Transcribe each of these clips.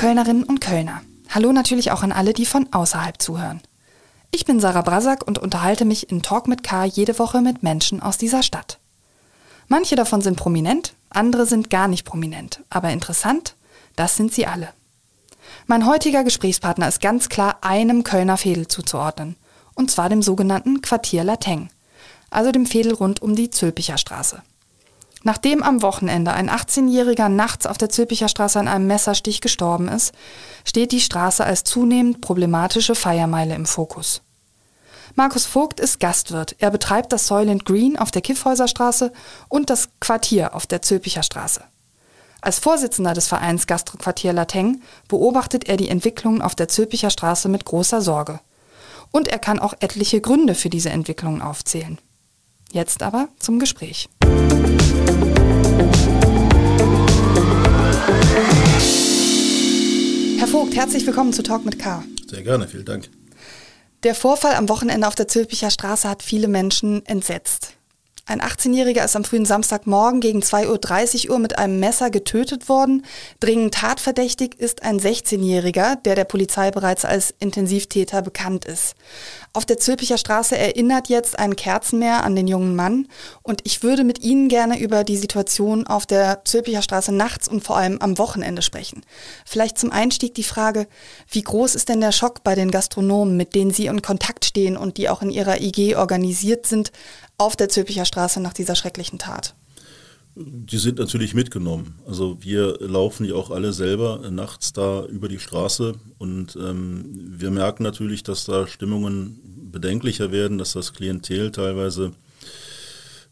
Kölnerinnen und Kölner. Hallo natürlich auch an alle, die von außerhalb zuhören. Ich bin Sarah Brasak und unterhalte mich in Talk mit K jede Woche mit Menschen aus dieser Stadt. Manche davon sind prominent, andere sind gar nicht prominent, aber interessant, das sind sie alle. Mein heutiger Gesprächspartner ist ganz klar einem Kölner Fädel zuzuordnen, und zwar dem sogenannten Quartier Lateng, also dem Fädel rund um die Zülpicher Straße. Nachdem am Wochenende ein 18-Jähriger nachts auf der Zülpicher Straße an einem Messerstich gestorben ist, steht die Straße als zunehmend problematische Feiermeile im Fokus. Markus Vogt ist Gastwirt. Er betreibt das Soylent Green auf der Kiffhäuserstraße und das Quartier auf der Zülpicher Straße. Als Vorsitzender des Vereins Gastroquartier Lateng beobachtet er die Entwicklungen auf der Zülpicher Straße mit großer Sorge. Und er kann auch etliche Gründe für diese Entwicklungen aufzählen. Jetzt aber zum Gespräch. Herr Vogt, herzlich willkommen zu Talk mit K. Sehr gerne, vielen Dank. Der Vorfall am Wochenende auf der Zülpicher Straße hat viele Menschen entsetzt. Ein 18-Jähriger ist am frühen Samstagmorgen gegen 2.30 Uhr mit einem Messer getötet worden. Dringend tatverdächtig ist ein 16-Jähriger, der der Polizei bereits als Intensivtäter bekannt ist. Auf der Zülpicher Straße erinnert jetzt ein Kerzenmeer an den jungen Mann. Und ich würde mit Ihnen gerne über die Situation auf der Zülpicher Straße nachts und vor allem am Wochenende sprechen. Vielleicht zum Einstieg die Frage, wie groß ist denn der Schock bei den Gastronomen, mit denen Sie in Kontakt stehen und die auch in Ihrer IG organisiert sind, auf der Zülpicher Straße nach dieser schrecklichen Tat? Die sind natürlich mitgenommen. Also wir laufen ja auch alle selber nachts da über die Straße und ähm, wir merken natürlich, dass da Stimmungen bedenklicher werden, dass das Klientel teilweise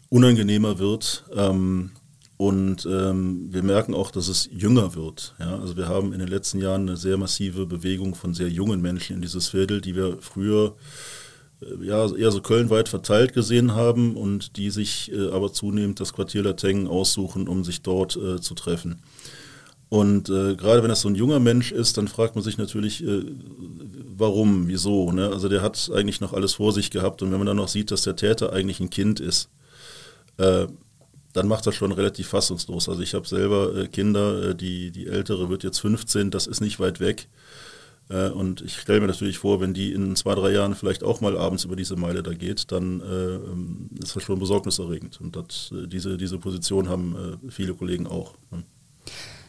unangenehmer wird. Ähm, und ähm, wir merken auch, dass es jünger wird. Ja? Also wir haben in den letzten Jahren eine sehr massive Bewegung von sehr jungen Menschen in dieses Viertel, die wir früher ja, eher so kölnweit verteilt gesehen haben und die sich äh, aber zunehmend das Quartier Lateng aussuchen, um sich dort äh, zu treffen. Und äh, gerade wenn das so ein junger Mensch ist, dann fragt man sich natürlich, äh, warum, wieso. Ne? Also der hat eigentlich noch alles vor sich gehabt und wenn man dann noch sieht, dass der Täter eigentlich ein Kind ist, äh, dann macht das schon relativ fassungslos. Also ich habe selber Kinder, die, die ältere wird jetzt 15, das ist nicht weit weg. Äh, und ich stelle mir natürlich vor, wenn die in zwei, drei Jahren vielleicht auch mal abends über diese Meile da geht, dann äh, ähm, ist das schon besorgniserregend. Und das, äh, diese, diese Position haben äh, viele Kollegen auch. Ne?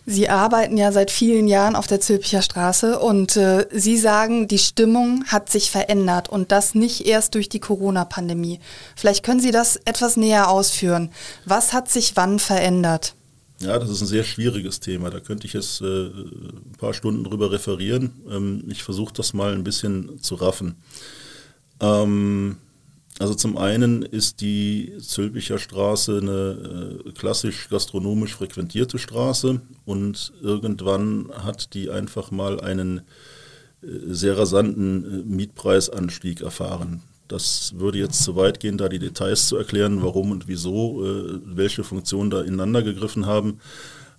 Sie arbeiten ja seit vielen Jahren auf der Zülpicher Straße und äh, Sie sagen, die Stimmung hat sich verändert und das nicht erst durch die Corona-Pandemie. Vielleicht können Sie das etwas näher ausführen. Was hat sich wann verändert? Ja, das ist ein sehr schwieriges Thema. Da könnte ich jetzt äh, ein paar Stunden drüber referieren. Ähm, ich versuche das mal ein bisschen zu raffen. Ähm, also zum einen ist die Zülpicher Straße eine äh, klassisch gastronomisch frequentierte Straße und irgendwann hat die einfach mal einen äh, sehr rasanten äh, Mietpreisanstieg erfahren. Das würde jetzt zu weit gehen, da die Details zu erklären, warum und wieso, äh, welche Funktionen da ineinander gegriffen haben.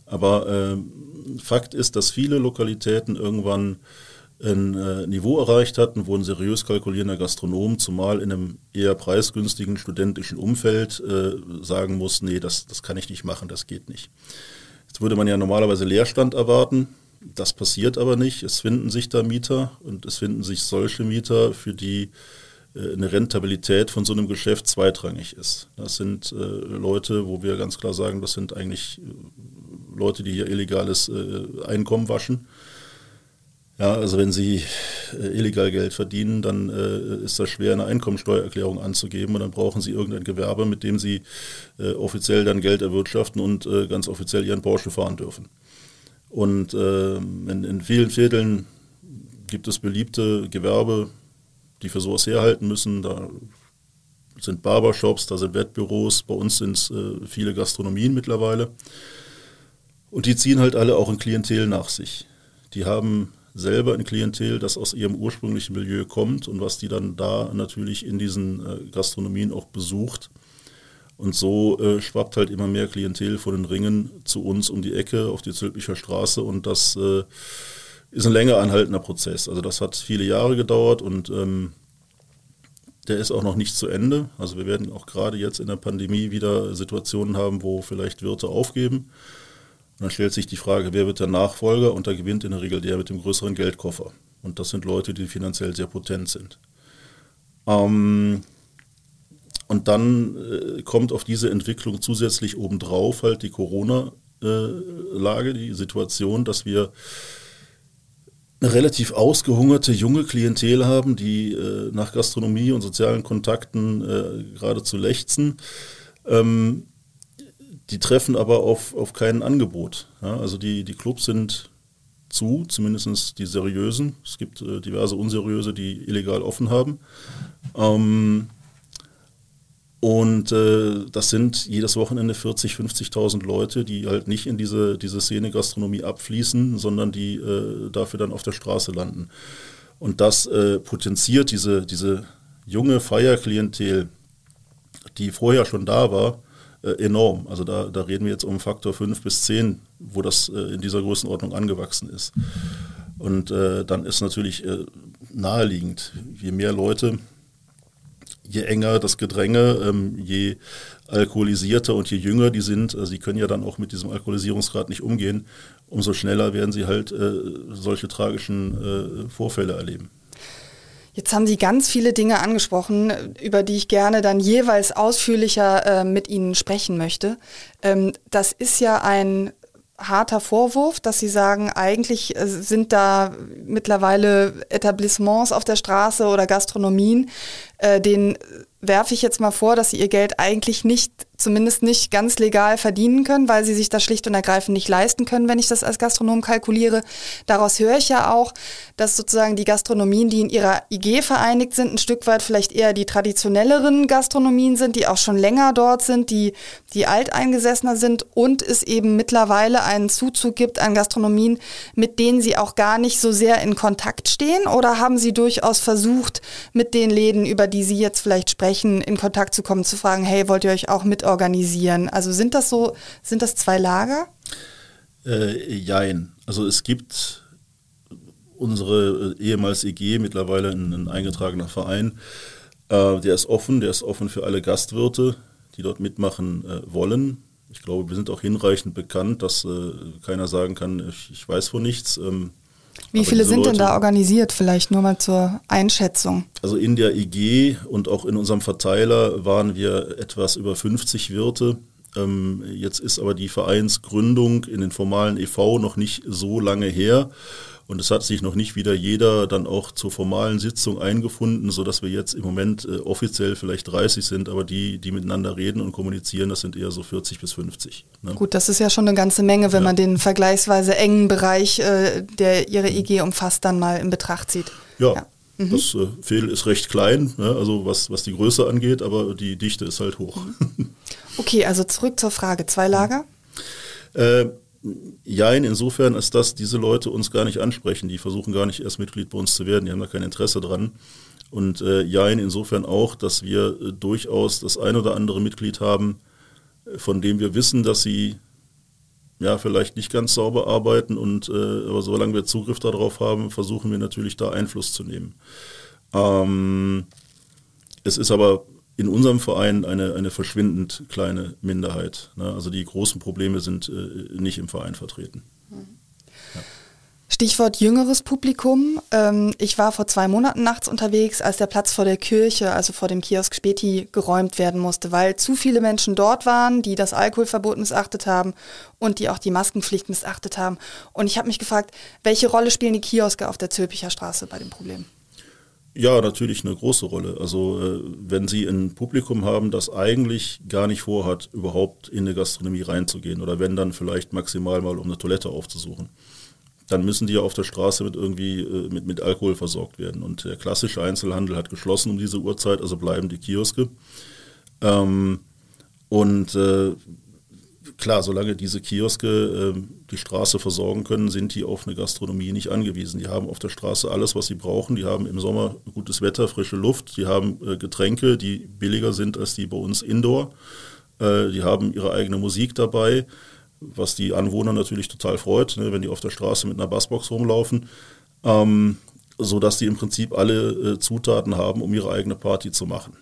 Aber äh, Fakt ist, dass viele Lokalitäten irgendwann ein äh, Niveau erreicht hatten, wo ein seriös kalkulierender Gastronom, zumal in einem eher preisgünstigen studentischen Umfeld, äh, sagen muss, nee, das, das kann ich nicht machen, das geht nicht. Jetzt würde man ja normalerweise Leerstand erwarten. Das passiert aber nicht. Es finden sich da Mieter und es finden sich solche Mieter, für die eine Rentabilität von so einem Geschäft zweitrangig ist. Das sind äh, Leute, wo wir ganz klar sagen, das sind eigentlich äh, Leute, die hier illegales äh, Einkommen waschen. Ja, also wenn sie äh, illegal Geld verdienen, dann äh, ist das schwer, eine Einkommensteuererklärung anzugeben und dann brauchen sie irgendein Gewerbe, mit dem sie offiziell dann Geld erwirtschaften und ganz offiziell ihren Porsche fahren dürfen. Und in, in vielen Vierteln gibt es beliebte Gewerbe, die für sowas herhalten müssen. Da sind Barbershops, da sind Wettbüros, bei uns sind es äh, viele Gastronomien mittlerweile. Und die ziehen halt alle auch ein Klientel nach sich. Die haben selber ein Klientel, das aus ihrem ursprünglichen Milieu kommt und was die dann da natürlich in diesen äh, Gastronomien auch besucht. Und so äh, schwappt halt immer mehr Klientel von den Ringen zu uns um die Ecke auf die Zülpicher Straße und das äh, ist ein länger anhaltender Prozess. Also das hat viele Jahre gedauert und ähm, der ist auch noch nicht zu Ende. Also wir werden auch gerade jetzt in der Pandemie wieder Situationen haben, wo vielleicht Wirte aufgeben. Und dann stellt sich die Frage, wer wird der Nachfolger? Und da gewinnt in der Regel der mit dem größeren Geldkoffer. Und das sind Leute, die finanziell sehr potent sind. Ähm, und dann äh, kommt auf diese Entwicklung zusätzlich obendrauf halt die Corona-Lage, die Situation, dass wir eine relativ ausgehungerte junge Klientel haben, die äh, nach Gastronomie und sozialen Kontakten äh, geradezu lechzen. Ähm, die treffen aber auf, auf kein Angebot. Ja, also die, die Clubs sind zu, zumindest die seriösen. Es gibt äh, diverse unseriöse, die illegal offen haben. Ähm, und äh, das sind jedes Wochenende 40, 50.000 Leute, die halt nicht in diese, diese Szene Gastronomie abfließen, sondern die äh, dafür dann auf der Straße landen. Und das äh, potenziert diese, diese junge Feierklientel, die vorher schon da war, äh, enorm. Also da, da reden wir jetzt um Faktor 5 bis 10, wo das äh, in dieser Größenordnung angewachsen ist. Und äh, dann ist natürlich naheliegend, je mehr Leute, je enger das Gedränge, ähm, je alkoholisierter und je jünger die sind, also sie können ja dann auch mit diesem Alkoholisierungsgrad nicht umgehen, umso schneller werden sie halt äh, solche tragischen äh, Vorfälle erleben. Jetzt haben Sie ganz viele Dinge angesprochen, über die ich gerne dann jeweils ausführlicher äh, mit Ihnen sprechen möchte. Ähm, das ist ja ein harter Vorwurf, dass Sie sagen, eigentlich äh, sind da mittlerweile Etablissements auf der Straße oder Gastronomien, äh, denen werfe ich jetzt mal vor, dass sie ihr Geld eigentlich nicht, zumindest nicht ganz legal verdienen können, weil sie sich das schlicht und ergreifend nicht leisten können, wenn ich das als Gastronom kalkuliere. Daraus höre ich ja auch, dass sozusagen die Gastronomien, die in ihrer IG vereinigt sind, ein Stück weit vielleicht eher die traditionelleren Gastronomien sind, die auch schon länger dort sind, die, die alteingesessener sind und es eben mittlerweile einen Zuzug gibt an Gastronomien, mit denen sie auch gar nicht so sehr in Kontakt stehen? Oder haben sie durchaus versucht, mit den Läden, über die sie jetzt vielleicht sprechen, in Kontakt zu kommen, zu fragen, hey, wollt ihr euch auch mitorganisieren? Also sind das so, sind das zwei Lager? Äh, jein. Also es gibt unsere äh, ehemals EG, mittlerweile ein, ein eingetragener Verein, äh, der ist offen, der ist offen für alle Gastwirte, die dort mitmachen äh, wollen. Ich glaube, wir sind auch hinreichend bekannt, dass äh, keiner sagen kann, ich, ich weiß von nichts. Ähm, wie viele sind Leute, denn da organisiert, vielleicht nur mal zur Einschätzung? Also in der IG und auch in unserem Verteiler waren wir etwas über 50 Wirte. Ähm, jetzt ist aber die Vereinsgründung in den formalen EV noch nicht so lange her. Und es hat sich noch nicht wieder jeder dann auch zur formalen Sitzung eingefunden, sodass wir jetzt im Moment äh, offiziell vielleicht 30 sind, aber die, die miteinander reden und kommunizieren, das sind eher so 40 bis 50. Ne? Gut, das ist ja schon eine ganze Menge, wenn ja. man den vergleichsweise engen Bereich, äh, der Ihre IG umfasst, dann mal in Betracht zieht. Ja. ja. Mhm. Das äh, Fehl ist recht klein, ne? also was, was die Größe angeht, aber die Dichte ist halt hoch. Okay, also zurück zur Frage. Zwei Lager? Äh, Jein, insofern ist das, diese Leute uns gar nicht ansprechen. Die versuchen gar nicht erst Mitglied bei uns zu werden. Die haben da kein Interesse dran. Und äh, Jein insofern auch, dass wir äh, durchaus das ein oder andere Mitglied haben, äh, von dem wir wissen, dass sie ja vielleicht nicht ganz sauber arbeiten. Und äh, aber solange wir Zugriff darauf haben, versuchen wir natürlich da Einfluss zu nehmen. Ähm, es ist aber in unserem Verein eine, eine verschwindend kleine Minderheit. Ne? Also die großen Probleme sind äh, nicht im Verein vertreten. Stichwort jüngeres Publikum. Ähm, ich war vor zwei Monaten nachts unterwegs, als der Platz vor der Kirche, also vor dem Kiosk Späti, geräumt werden musste, weil zu viele Menschen dort waren, die das Alkoholverbot missachtet haben und die auch die Maskenpflicht missachtet haben. Und ich habe mich gefragt, welche Rolle spielen die Kioske auf der Zülpicher Straße bei dem Problem? Ja, natürlich eine große Rolle. Also äh, wenn Sie ein Publikum haben, das eigentlich gar nicht vorhat, überhaupt in eine Gastronomie reinzugehen oder wenn dann vielleicht maximal mal um eine Toilette aufzusuchen, dann müssen die ja auf der Straße mit irgendwie äh, mit, mit Alkohol versorgt werden. Und der klassische Einzelhandel hat geschlossen um diese Uhrzeit, also bleiben die Kioske. Ähm, und äh, klar, solange diese Kioske äh, die Straße versorgen können, sind die auf eine Gastronomie nicht angewiesen. Die haben auf der Straße alles, was sie brauchen. Die haben im Sommer gutes Wetter, frische Luft. Die haben äh, Getränke, die billiger sind als die bei uns Indoor. Äh, die haben ihre eigene Musik dabei, was die Anwohner natürlich total freut, ne, wenn die auf der Straße mit einer Bassbox rumlaufen. Ähm, so die im Prinzip alle äh, Zutaten haben, um ihre eigene Party zu machen.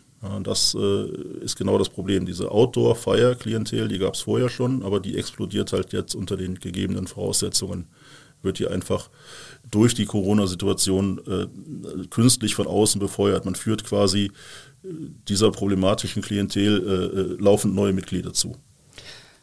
Das äh, ist genau das Problem. Diese Outdoor-Fire-Klientel, die gab es vorher schon, aber die explodiert halt jetzt unter den gegebenen Voraussetzungen. Wird die einfach durch die Corona-Situation äh, künstlich von außen befeuert. Man führt quasi äh, dieser problematischen Klientel äh, äh, laufend neue Mitglieder zu.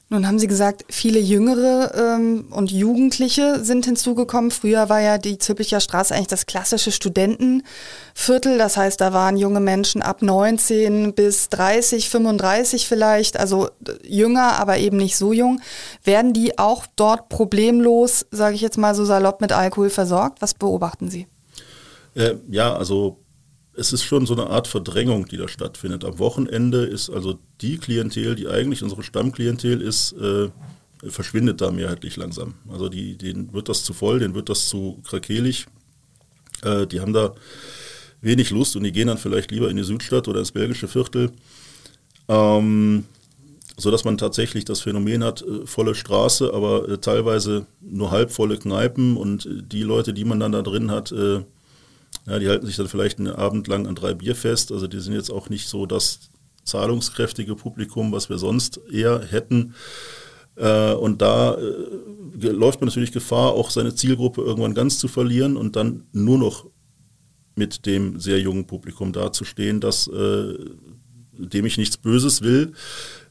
Nun haben Sie gesagt, viele Jüngere ähm, und Jugendliche sind hinzugekommen. Früher war ja die Zülpicher Straße eigentlich das klassische Studentenviertel. Das heißt, da waren junge Menschen ab 19 bis 30, 35 vielleicht, also jünger, aber eben nicht so jung. Werden die auch dort problemlos, sage ich jetzt mal so salopp, mit Alkohol versorgt? Was beobachten Sie? Äh, ja, also es ist schon so eine Art Verdrängung, die da stattfindet. Am Wochenende ist also die Klientel, die eigentlich unsere Stammklientel ist, äh, verschwindet da mehrheitlich langsam. Also die, denen wird das zu voll, denen wird das zu krakelig. Äh, die haben da wenig Lust und die gehen dann vielleicht lieber in die Südstadt oder ins belgische Viertel. Ähm, so dass man tatsächlich das Phänomen hat, äh, volle Straße, aber äh, teilweise nur halbvolle Kneipen und äh, die Leute, die man dann da drin hat, äh, ja, die halten sich dann vielleicht einen Abend lang an drei Bier fest. Also die sind jetzt auch nicht so das zahlungskräftige Publikum, was wir sonst eher hätten. Äh, und da äh, läuft man natürlich Gefahr, auch seine Zielgruppe irgendwann ganz zu verlieren und dann nur noch mit dem sehr jungen Publikum dazustehen, das, äh, dem ich nichts Böses will.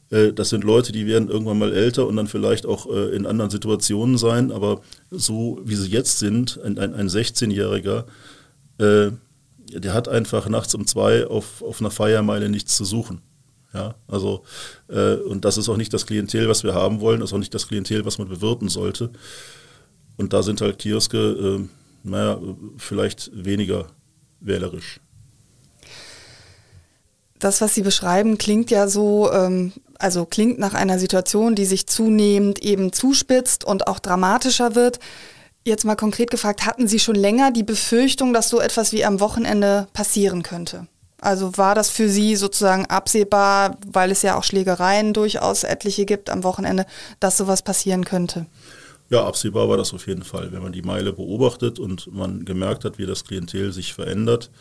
Das sind Leute, die werden irgendwann mal älter und dann vielleicht auch in anderen Situationen sein, aber so wie sie jetzt sind, ein 16-Jähriger, äh, der hat einfach nachts um zwei auf, auf einer Feiermeile nichts zu suchen. Ja, also, äh, und das ist auch nicht das Klientel, was wir haben wollen, das ist auch nicht das Klientel, was man bewirten sollte. Und da sind halt Kioske, äh, naja, vielleicht weniger wählerisch. Das, was Sie beschreiben, klingt ja so, ähm, also klingt nach einer Situation, die sich zunehmend eben zuspitzt und auch dramatischer wird. Jetzt mal konkret gefragt, hatten Sie schon länger die Befürchtung, dass so etwas wie am Wochenende passieren könnte? Also war das für Sie sozusagen absehbar, weil es ja auch Schlägereien durchaus etliche gibt am Wochenende, dass sowas passieren könnte? Ja, absehbar war das auf jeden Fall. Wenn man die Meile beobachtet und man gemerkt hat, wie das Klientel sich verändert,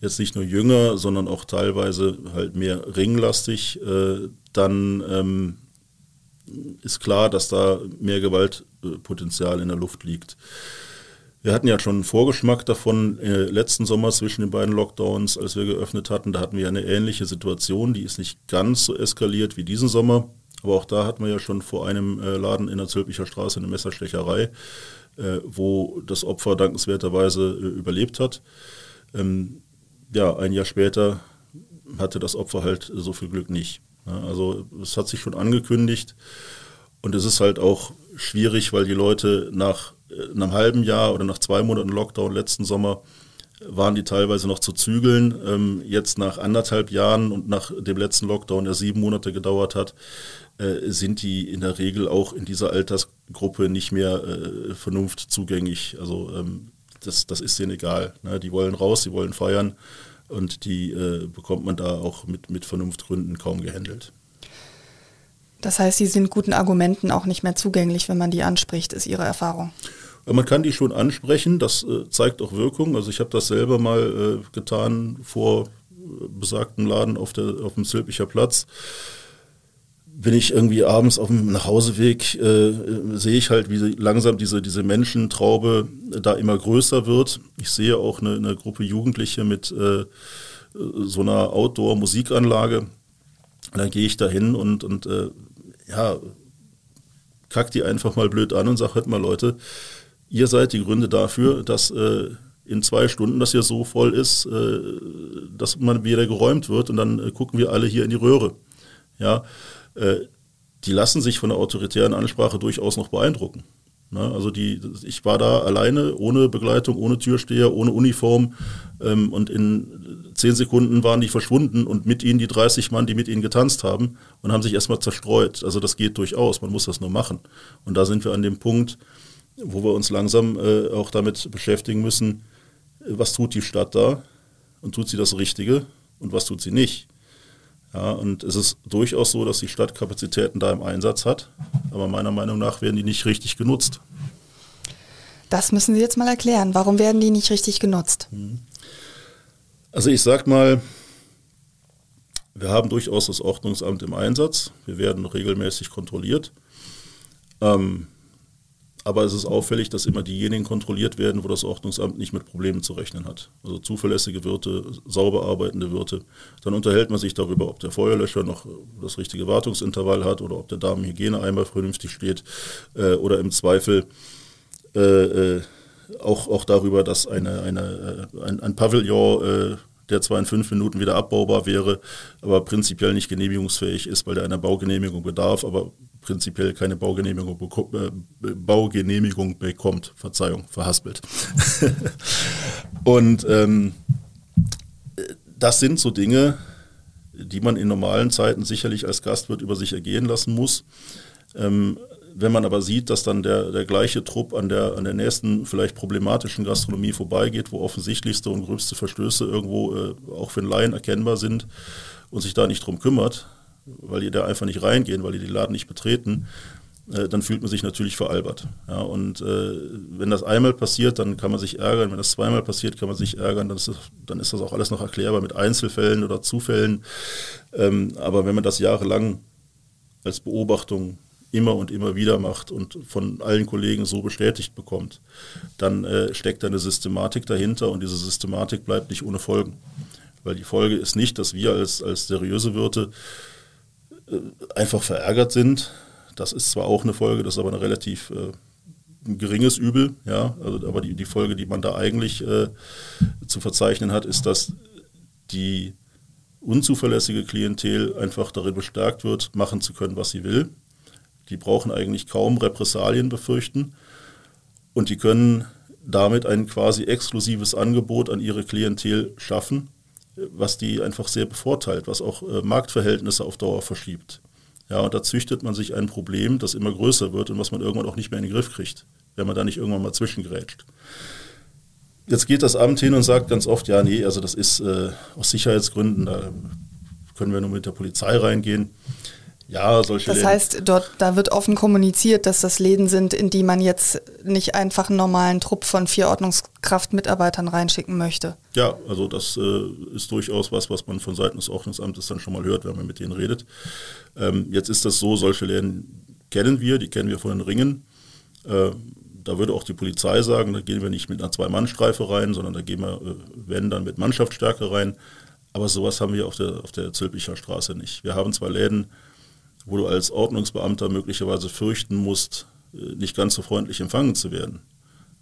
jetzt nicht nur jünger, sondern auch teilweise halt mehr ringlastig, äh, dann ähm, ist klar, dass da mehr Gewaltpotenzial in der Luft liegt. Wir hatten ja schon einen Vorgeschmack davon äh, letzten Sommer zwischen den beiden Lockdowns, als wir geöffnet hatten. Da hatten wir eine ähnliche Situation, die ist nicht ganz so eskaliert wie diesen Sommer. Aber auch da hatten wir ja schon vor einem äh, Laden in der Zülpicher Straße eine Messerstecherei, äh, wo das Opfer dankenswerterweise äh, überlebt hat. Ähm, ja, ein Jahr später hatte das Opfer halt so viel Glück nicht. Also es hat sich schon angekündigt und es ist halt auch schwierig, weil die Leute nach äh, einem halben Jahr oder nach zwei Monaten Lockdown letzten Sommer waren die teilweise noch zu zügeln. Ähm, jetzt nach anderthalb Jahren und nach dem letzten Lockdown, der sieben Monate gedauert hat, äh, sind die in der Regel auch in dieser Altersgruppe nicht mehr äh, vernunftzugänglich. Also ähm, das, das ist denen egal. Ne? Die wollen raus, sie wollen feiern und die äh, bekommt man da auch mit, mit Vernunftgründen kaum gehandelt. Das heißt, sie sind guten Argumenten auch nicht mehr zugänglich, wenn man die anspricht, ist Ihre Erfahrung? Man kann die schon ansprechen, das äh, zeigt auch Wirkung. Also ich habe das selber mal äh, getan vor äh, besagtem Laden auf, der, auf dem Zülpicher Platz bin ich irgendwie abends auf dem Nachhauseweg, äh, sehe ich halt, wie langsam diese, diese Menschentraube da immer größer wird. Ich sehe auch eine, eine Gruppe Jugendliche mit äh, so einer Outdoor-Musikanlage. Dann gehe ich da hin und, und äh, ja, kack die einfach mal blöd an und sage, hört mal Leute, ihr seid die Gründe dafür, dass äh, in zwei Stunden das hier so voll ist, äh, dass man wieder geräumt wird und dann äh, gucken wir alle hier in die Röhre. Ja, äh, die lassen sich von der autoritären Ansprache durchaus noch beeindrucken. Ne? Also die, ich war da alleine, ohne Begleitung, ohne Türsteher, ohne Uniform ähm, und in zehn Sekunden waren die verschwunden und mit ihnen die 30 Mann, die mit ihnen getanzt haben und haben sich erstmal zerstreut. Also das geht durchaus, man muss das nur machen. Und da sind wir an dem Punkt, wo wir uns langsam äh, auch damit beschäftigen müssen, was tut die Stadt da und tut sie das Richtige und was tut sie nicht. Ja, und es ist durchaus so, dass die Stadt Kapazitäten da im Einsatz hat, aber meiner Meinung nach werden die nicht richtig genutzt. Das müssen Sie jetzt mal erklären. Warum werden die nicht richtig genutzt? Mhm. Also ich sag mal, Wir haben durchaus das Ordnungsamt im Einsatz. Wir werden regelmäßig kontrolliert. Ähm, aber es ist auffällig, dass immer diejenigen kontrolliert werden, wo das Ordnungsamt nicht mit Problemen zu rechnen hat. Also zuverlässige Wirte, sauber arbeitende Wirte. Dann unterhält man sich darüber, ob der Feuerlöscher noch das richtige Wartungsintervall hat oder ob der Damenhygieneeimer vernünftig steht äh, oder im Zweifel äh, äh, auch, auch darüber, dass eine, eine, äh, ein, ein Pavillon äh, der zwar in fünf Minuten wieder abbaubar wäre, aber prinzipiell nicht genehmigungsfähig ist, weil der einer Baugenehmigung bedarf, aber prinzipiell keine Baugenehmigung, äh, Baugenehmigung bekommt. Verzeihung, verhaspelt. Und ähm, das sind so Dinge, die man in normalen Zeiten sicherlich als Gastwirt über sich ergehen lassen muss. Ähm, wenn man aber sieht, dass dann der, der gleiche Trupp an der, an der nächsten vielleicht problematischen Gastronomie vorbeigeht, wo offensichtlichste und gröbste Verstöße irgendwo äh, auch für den Laien erkennbar sind und sich da nicht drum kümmert, weil die da einfach nicht reingehen, weil die den Laden nicht betreten, äh, dann fühlt man sich natürlich veralbert. Ja, und äh, wenn das einmal passiert, dann kann man sich ärgern. Wenn das zweimal passiert, kann man sich ärgern. Dann ist das, dann ist das auch alles noch erklärbar mit Einzelfällen oder Zufällen. Ähm, aber wenn man das jahrelang als Beobachtung immer und immer wieder macht und von allen Kollegen so bestätigt bekommt, dann äh, steckt eine Systematik dahinter und diese Systematik bleibt nicht ohne Folgen. Weil die Folge ist nicht, dass wir als, als seriöse Wirte einfach verärgert sind. Das ist zwar auch eine Folge, das ist aber eine relativ äh, ein geringes Übel, ja, also, aber die, die Folge, die man da eigentlich äh, zu verzeichnen hat, ist, dass die unzuverlässige Klientel einfach darin bestärkt wird, machen zu können, was sie will. Die brauchen eigentlich kaum Repressalien befürchten und die können damit ein quasi exklusives Angebot an ihre Klientel schaffen, was die einfach sehr bevorteilt, was auch äh, Marktverhältnisse auf Dauer verschiebt. Ja, und da züchtet man sich ein Problem, das immer größer wird und was man irgendwann auch nicht mehr in den Griff kriegt, wenn man da nicht irgendwann mal zwischengrätscht. Jetzt geht das Amt hin und sagt ganz oft, ja, nee, also das ist äh, aus Sicherheitsgründen, da können wir nur mit der Polizei reingehen. Ja, solche Das Läden. heißt, dort, da wird offen kommuniziert, dass das Läden sind, in die man jetzt nicht einfach einen normalen Trupp von vier Ordnungskraftmitarbeitern reinschicken möchte. Ja, also das äh, ist durchaus was, was man von Seiten des Ordnungsamtes dann schon mal hört, wenn man mit denen redet. Ähm, jetzt ist das so, solche Läden kennen wir, die kennen wir von den Ringen. Äh, da würde auch die Polizei sagen, da gehen wir nicht mit einer Zwei-Mann-Streife rein, sondern da gehen wir, äh, wenn dann mit Mannschaftsstärke rein. Aber sowas haben wir auf der, auf der Zülpicher Straße nicht. Wir haben zwei Läden, wo du als Ordnungsbeamter möglicherweise fürchten musst, äh, nicht ganz so freundlich empfangen zu werden.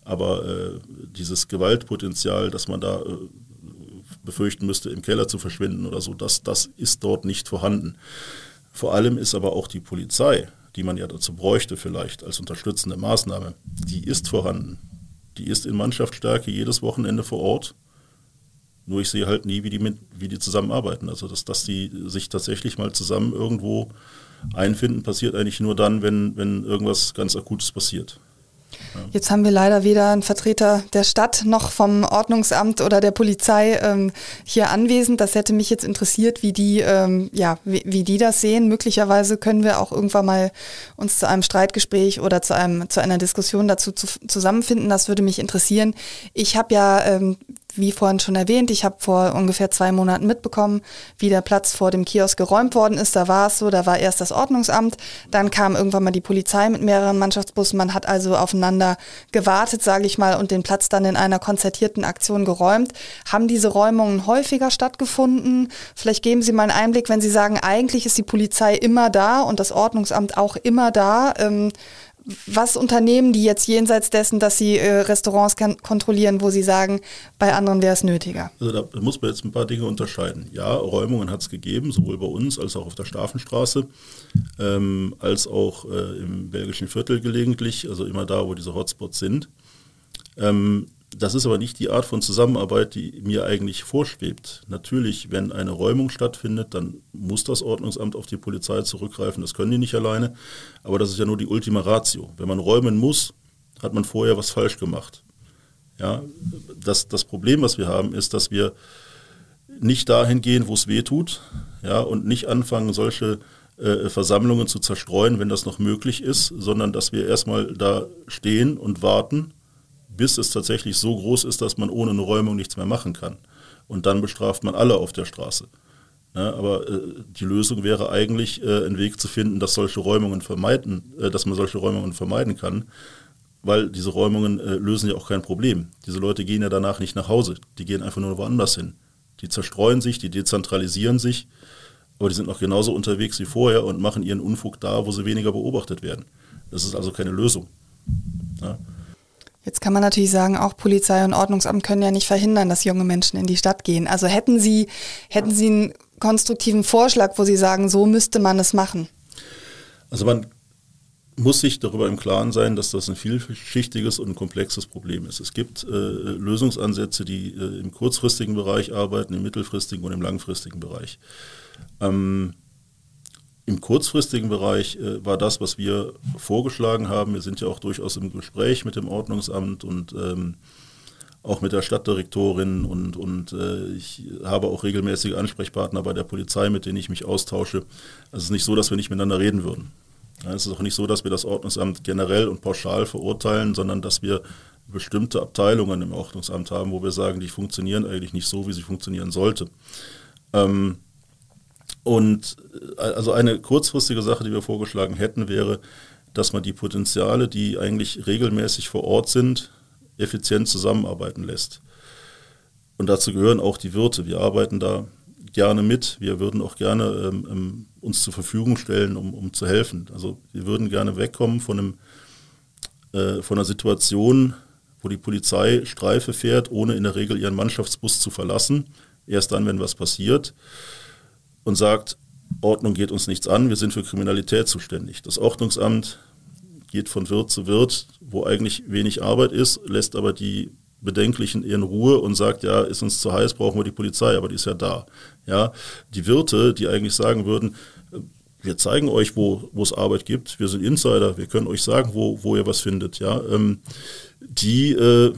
Aber äh, dieses Gewaltpotenzial, das man da äh, befürchten müsste, im Keller zu verschwinden oder so, das, das ist dort nicht vorhanden. Vor allem ist aber auch die Polizei, die man ja dazu bräuchte vielleicht als unterstützende Maßnahme, die ist vorhanden. Die ist in Mannschaftsstärke jedes Wochenende vor Ort. Nur ich sehe halt nie, wie die, mit, wie die zusammenarbeiten. Also dass, dass die sich tatsächlich mal zusammen irgendwo Einfinden passiert eigentlich nur dann, wenn, wenn irgendwas ganz Akutes passiert. Jetzt haben wir leider weder einen Vertreter der Stadt noch vom Ordnungsamt oder der Polizei ähm, hier anwesend. Das hätte mich jetzt interessiert, wie die, ähm, ja, wie, wie, die das sehen. Möglicherweise können wir auch irgendwann mal uns zu einem Streitgespräch oder zu, einem, zu einer Diskussion dazu zu, zusammenfinden. Das würde mich interessieren. Ich habe ja ähm, wie vorhin schon erwähnt, ich habe vor ungefähr zwei Monaten mitbekommen, wie der Platz vor dem Kiosk geräumt worden ist. Da war es so, da war erst das Ordnungsamt, dann kam irgendwann mal die Polizei mit mehreren Mannschaftsbussen. Man hat also aufeinander gewartet, sage ich mal, und den Platz dann in einer konzertierten Aktion geräumt. Haben diese Räumungen häufiger stattgefunden? Vielleicht geben Sie mal einen Einblick, wenn Sie sagen, eigentlich ist die Polizei immer da und das Ordnungsamt auch immer da. Ähm, was unternehmen die jetzt jenseits dessen, dass sie äh, Restaurants kontrollieren, wo sie sagen, bei anderen wäre es nötiger? Also da muss man jetzt ein paar Dinge unterscheiden. Ja, Räumungen hat es gegeben, sowohl bei uns als auch auf der Stafenstraße, ähm, als auch äh, im belgischen Viertel gelegentlich, also immer da, wo diese Hotspots sind. Ähm, das ist aber nicht die Art von Zusammenarbeit, die mir eigentlich vorschwebt. Natürlich, wenn eine Räumung stattfindet, dann muss das Ordnungsamt auf die Polizei zurückgreifen. Das können die nicht alleine. Aber das ist ja nur die Ultima Ratio. Wenn man räumen muss, hat man vorher was falsch gemacht. Ja, das, das Problem, was wir haben, ist, dass wir nicht dahin gehen, wo es weh tut, ja, und nicht anfangen, solche äh, Versammlungen zu zerstreuen, wenn das noch möglich ist, sondern dass wir erstmal da stehen und warten bis es tatsächlich so groß ist, dass man ohne eine Räumung nichts mehr machen kann. Und dann bestraft man alle auf der Straße. Ja, aber äh, die Lösung wäre eigentlich, äh, einen Weg zu finden, dass solche Räumungen vermeiden, äh, dass man solche Räumungen vermeiden kann, weil diese Räumungen äh, lösen ja auch kein Problem. Diese Leute gehen ja danach nicht nach Hause, die gehen einfach nur woanders hin. Die zerstreuen sich, die dezentralisieren sich, aber die sind noch genauso unterwegs wie vorher und machen ihren Unfug da, wo sie weniger beobachtet werden. Das ist also keine Lösung. Ja. Jetzt kann man natürlich sagen, auch Polizei und Ordnungsamt können ja nicht verhindern, dass junge Menschen in die Stadt gehen. Also hätten Sie, hätten Sie einen konstruktiven Vorschlag, wo Sie sagen, so müsste man es machen? Also man muss sich darüber im Klaren sein, dass das ein vielschichtiges und komplexes Problem ist. Es gibt äh, Lösungsansätze, die äh, im kurzfristigen Bereich arbeiten, im mittelfristigen und im langfristigen Bereich. Ähm, im kurzfristigen Bereich äh, war das, was wir vorgeschlagen haben. Wir sind ja auch durchaus im Gespräch mit dem Ordnungsamt und ähm, auch mit der Stadtdirektorin und, und äh, ich habe auch regelmäßige Ansprechpartner bei der Polizei, mit denen ich mich austausche. Also es ist nicht so, dass wir nicht miteinander reden würden. Es ist auch nicht so, dass wir das Ordnungsamt generell und pauschal verurteilen, sondern dass wir bestimmte Abteilungen im Ordnungsamt haben, wo wir sagen, die funktionieren eigentlich nicht so, wie sie funktionieren sollte. Ähm, und äh, also eine kurzfristige Sache, die wir vorgeschlagen hätten, wäre, dass man die Potenziale, die eigentlich regelmäßig vor Ort sind, effizient zusammenarbeiten lässt. Und dazu gehören auch die Wirte. Wir arbeiten da gerne mit. Wir würden auch gerne ähm, ähm, uns zur Verfügung stellen, um, um zu helfen. Also wir würden gerne wegkommen von, einem, äh, von einer Situation, wo die Polizei Streife fährt, ohne in der Regel ihren Mannschaftsbus zu verlassen. Erst dann, wenn was passiert und sagt, Ordnung geht uns nichts an, wir sind für Kriminalität zuständig. Das Ordnungsamt geht von Wirt zu Wirt, wo eigentlich wenig Arbeit ist, lässt aber die Bedenklichen in Ruhe und sagt, ja, ist uns zu heiß, brauchen wir die Polizei, aber die ist ja da. Ja, die Wirte, die eigentlich sagen würden, wir zeigen euch, wo, wo es Arbeit gibt, wir sind Insider, wir können euch sagen, wo, wo ihr was findet, ja, ähm, die äh,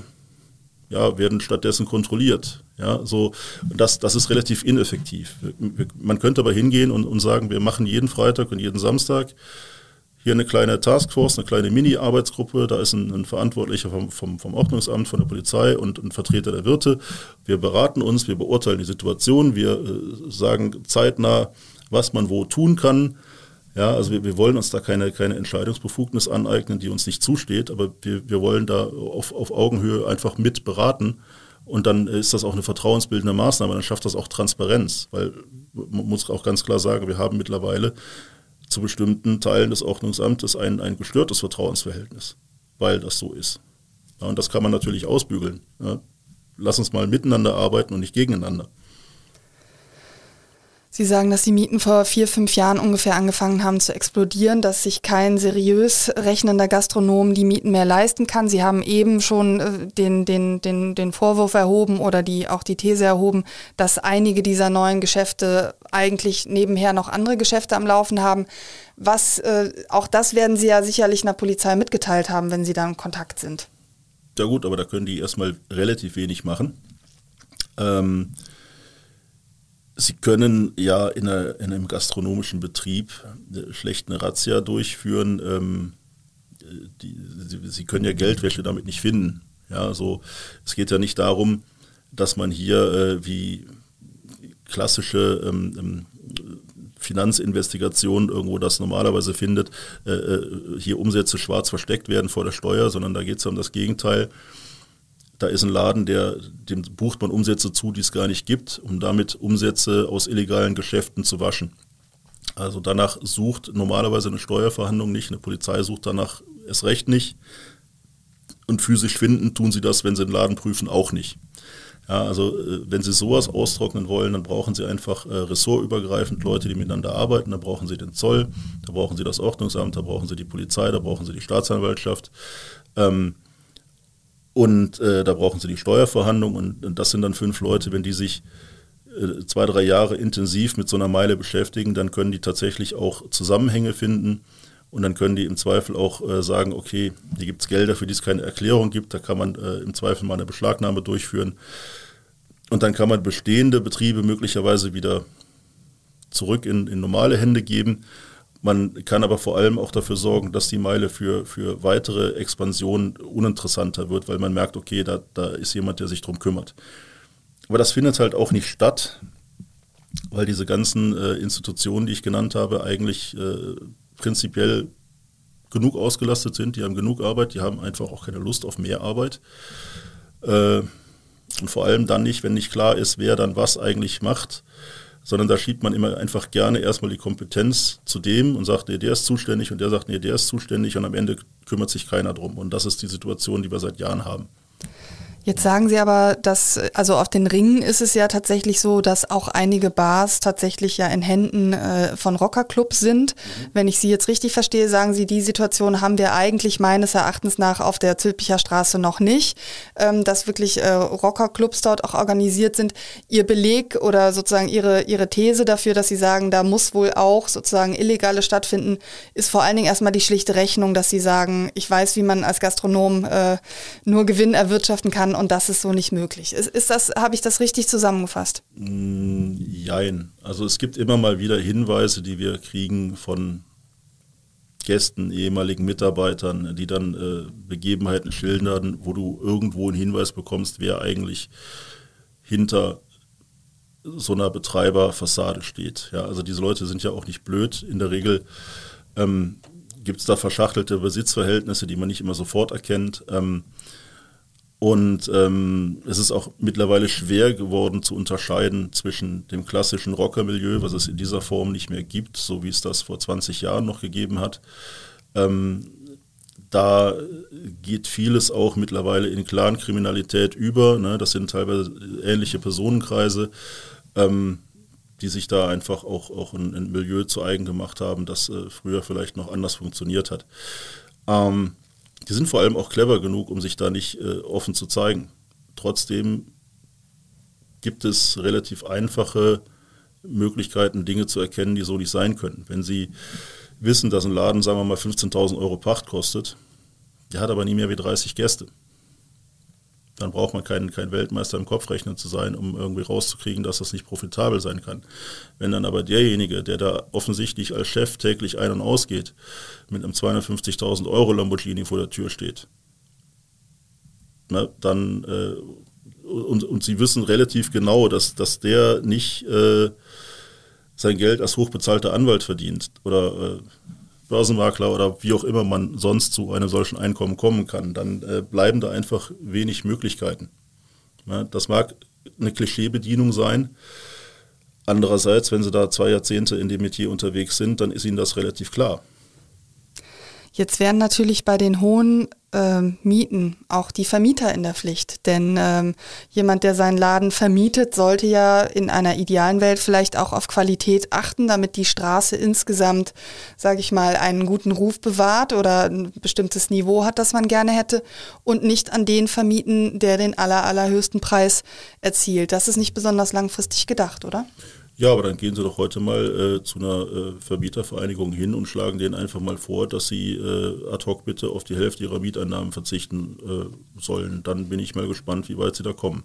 ja, werden stattdessen kontrolliert. Ja, so, das, das ist relativ ineffektiv. Man könnte aber hingehen und, und sagen, wir machen jeden Freitag und jeden Samstag hier eine kleine Taskforce, eine kleine Mini-Arbeitsgruppe. Da ist ein, ein Verantwortlicher vom, vom, vom, Ordnungsamt, von der Polizei und ein Vertreter der Wirte. Wir beraten uns, wir beurteilen die Situation, wir äh, sagen zeitnah, was man wo tun kann. Ja, also wir, wir wollen uns da keine, keine Entscheidungsbefugnis aneignen, die uns nicht zusteht, aber wir, wir wollen da auf, auf Augenhöhe einfach mit beraten. Und dann ist das auch eine vertrauensbildende Maßnahme, dann schafft das auch Transparenz, weil man muss auch ganz klar sagen, wir haben mittlerweile zu bestimmten Teilen des Ordnungsamtes ein, ein gestörtes Vertrauensverhältnis, weil das so ist. Ja, und das kann man natürlich ausbügeln. Ja. Lass uns mal miteinander arbeiten und nicht gegeneinander. Sie sagen, dass die Mieten vor vier, fünf Jahren ungefähr angefangen haben zu explodieren, dass sich kein seriös rechnender Gastronom die Mieten mehr leisten kann. Sie haben eben schon äh, den, den, den, den Vorwurf erhoben oder die, auch die These erhoben, dass einige dieser neuen Geschäfte eigentlich nebenher noch andere Geschäfte am Laufen haben. Was, äh, auch das werden Sie ja sicherlich einer Polizei mitgeteilt haben, wenn Sie da in Kontakt sind. Ja gut, aber da können die erstmal relativ wenig machen. Ähm, Sie können ja in, einer, in einem gastronomischen Betrieb schlecht eine Razzia durchführen. Ähm, die, Sie, Sie, können ja Geldwäsche damit nicht finden. Ja, so, es geht ja nicht darum, dass man hier äh, wie klassische ähm, ähm Finanzinvestigationen irgendwo das normalerweise findet, äh, äh, hier Umsätze schwarz versteckt werden vor der Steuer, sondern da geht es ja um das Gegenteil da ist ein Laden, der, dem bucht man Umsätze zu, die es gar nicht gibt, um damit Umsätze aus illegalen Geschäften zu waschen. Also danach sucht normalerweise eine Steuerverhandlung nicht, eine Polizei sucht danach es recht nicht. Und physisch finden tun sie das, wenn sie den Laden prüfen, auch nicht. Ja, also äh, wenn Sie sowas austrocknen wollen, dann brauchen Sie einfach äh, ressortübergreifend Leute, die miteinander arbeiten. Da brauchen Sie den Zoll, da brauchen Sie das Ordnungsamt, da brauchen Sie die Polizei, da brauchen Sie die Staatsanwaltschaft. Ähm, und äh, da brauchen sie die Steuerverhandlung und, und, das sind dann fünf Leute, wenn die sich äh, zwei, drei Jahre intensiv mit so einer Meile beschäftigen, dann können die tatsächlich auch Zusammenhänge finden und dann können die im Zweifel auch äh, sagen, okay, hier gibt es Gelder, für die es keine Erklärung gibt, da kann man äh, im Zweifel mal eine Beschlagnahme durchführen. Und dann kann man bestehende Betriebe möglicherweise wieder zurück in, in normale Hände geben. Man kann aber vor allem auch dafür sorgen, dass die Meile für, für weitere Expansionen uninteressanter wird, weil man merkt, okay, da, da ist jemand, der sich darum kümmert. Aber das findet halt auch nicht statt, weil diese ganzen äh, Institutionen, die ich genannt habe, eigentlich äh, prinzipiell genug ausgelastet sind, die haben genug Arbeit, die haben einfach auch keine Lust auf mehr Arbeit. Äh, und vor allem dann nicht, wenn nicht klar ist, wer dann was eigentlich macht, sondern da schiebt man immer einfach gerne erstmal die Kompetenz zu dem und sagt, nee, der ist zuständig und der sagt, nee, der ist zuständig und am Ende kümmert sich keiner drum. Und das ist die Situation, die wir seit Jahren haben. Jetzt sagen Sie aber, dass, also auf den Ringen ist es ja tatsächlich so, dass auch einige Bars tatsächlich ja in Händen äh, von Rockerclubs sind. Mhm. Wenn ich Sie jetzt richtig verstehe, sagen Sie, die Situation haben wir eigentlich meines Erachtens nach auf der Zülpicher Straße noch nicht, ähm, dass wirklich äh, Rockerclubs dort auch organisiert sind. Ihr Beleg oder sozusagen Ihre, Ihre These dafür, dass Sie sagen, da muss wohl auch sozusagen Illegale stattfinden, ist vor allen Dingen erstmal die schlichte Rechnung, dass Sie sagen, ich weiß, wie man als Gastronom äh, nur Gewinn erwirtschaften kann und das ist so nicht möglich. Ist, ist das, habe ich das richtig zusammengefasst? Mm, jein. Also es gibt immer mal wieder Hinweise, die wir kriegen von Gästen, ehemaligen Mitarbeitern, die dann äh, Begebenheiten schildern, wo du irgendwo einen Hinweis bekommst, wer eigentlich hinter so einer Betreiberfassade steht. Ja, also diese Leute sind ja auch nicht blöd. In der Regel ähm, gibt es da verschachtelte Besitzverhältnisse, die man nicht immer sofort erkennt. Ähm, und ähm, es ist auch mittlerweile schwer geworden zu unterscheiden zwischen dem klassischen Rockermilieu, was es in dieser Form nicht mehr gibt, so wie es das vor 20 Jahren noch gegeben hat. Ähm, da geht vieles auch mittlerweile in Clankriminalität über. Ne? Das sind teilweise ähnliche Personenkreise, ähm, die sich da einfach auch, auch ein, ein, Milieu zu eigen gemacht haben, das äh, früher vielleicht noch anders funktioniert hat. Ähm, die sind vor allem auch clever genug, um sich da nicht äh, offen zu zeigen. Trotzdem gibt es relativ einfache Möglichkeiten, Dinge zu erkennen, die so nicht sein können. Wenn Sie wissen, dass ein Laden, sagen wir mal, 15.000 Euro Pacht kostet, der hat aber nie mehr wie 30 Gäste dann braucht man keinen kein Weltmeister im Kopfrechnen zu sein, um irgendwie rauszukriegen, dass das nicht profitabel sein kann. Wenn dann aber derjenige, der da offensichtlich als Chef täglich ein- und ausgeht, mit einem 250.000 Euro Lamborghini vor der Tür steht, na, dann äh, und, und sie wissen relativ genau, dass, dass der nicht äh, sein Geld als hochbezahlter Anwalt verdient oder äh, Börsenmakler oder wie auch immer man sonst zu einem solchen Einkommen kommen kann, dann äh, bleiben da einfach wenig Möglichkeiten. Ja, das mag eine Klischeebedienung sein. Andererseits, wenn Sie da zwei Jahrzehnte in dem Metier unterwegs sind, dann ist Ihnen das relativ klar. Jetzt werden natürlich bei den hohen ähm, Mieten auch die Vermieter in der Pflicht. Denn ähm, jemand, der seinen Laden vermietet, sollte ja in einer idealen Welt vielleicht auch auf Qualität achten, damit die Straße insgesamt, sage ich mal, einen guten Ruf bewahrt oder ein bestimmtes Niveau hat, das man gerne hätte und nicht an den vermieten, der den aller, allerhöchsten Preis erzielt. Das ist nicht besonders langfristig gedacht, oder? Ja, aber dann gehen Sie doch heute mal äh, zu einer äh, Vermietervereinigung hin und schlagen denen einfach mal vor, dass sie äh, ad hoc bitte auf die Hälfte ihrer Mieteinnahmen verzichten äh, sollen. Dann bin ich mal gespannt, wie weit sie da kommen.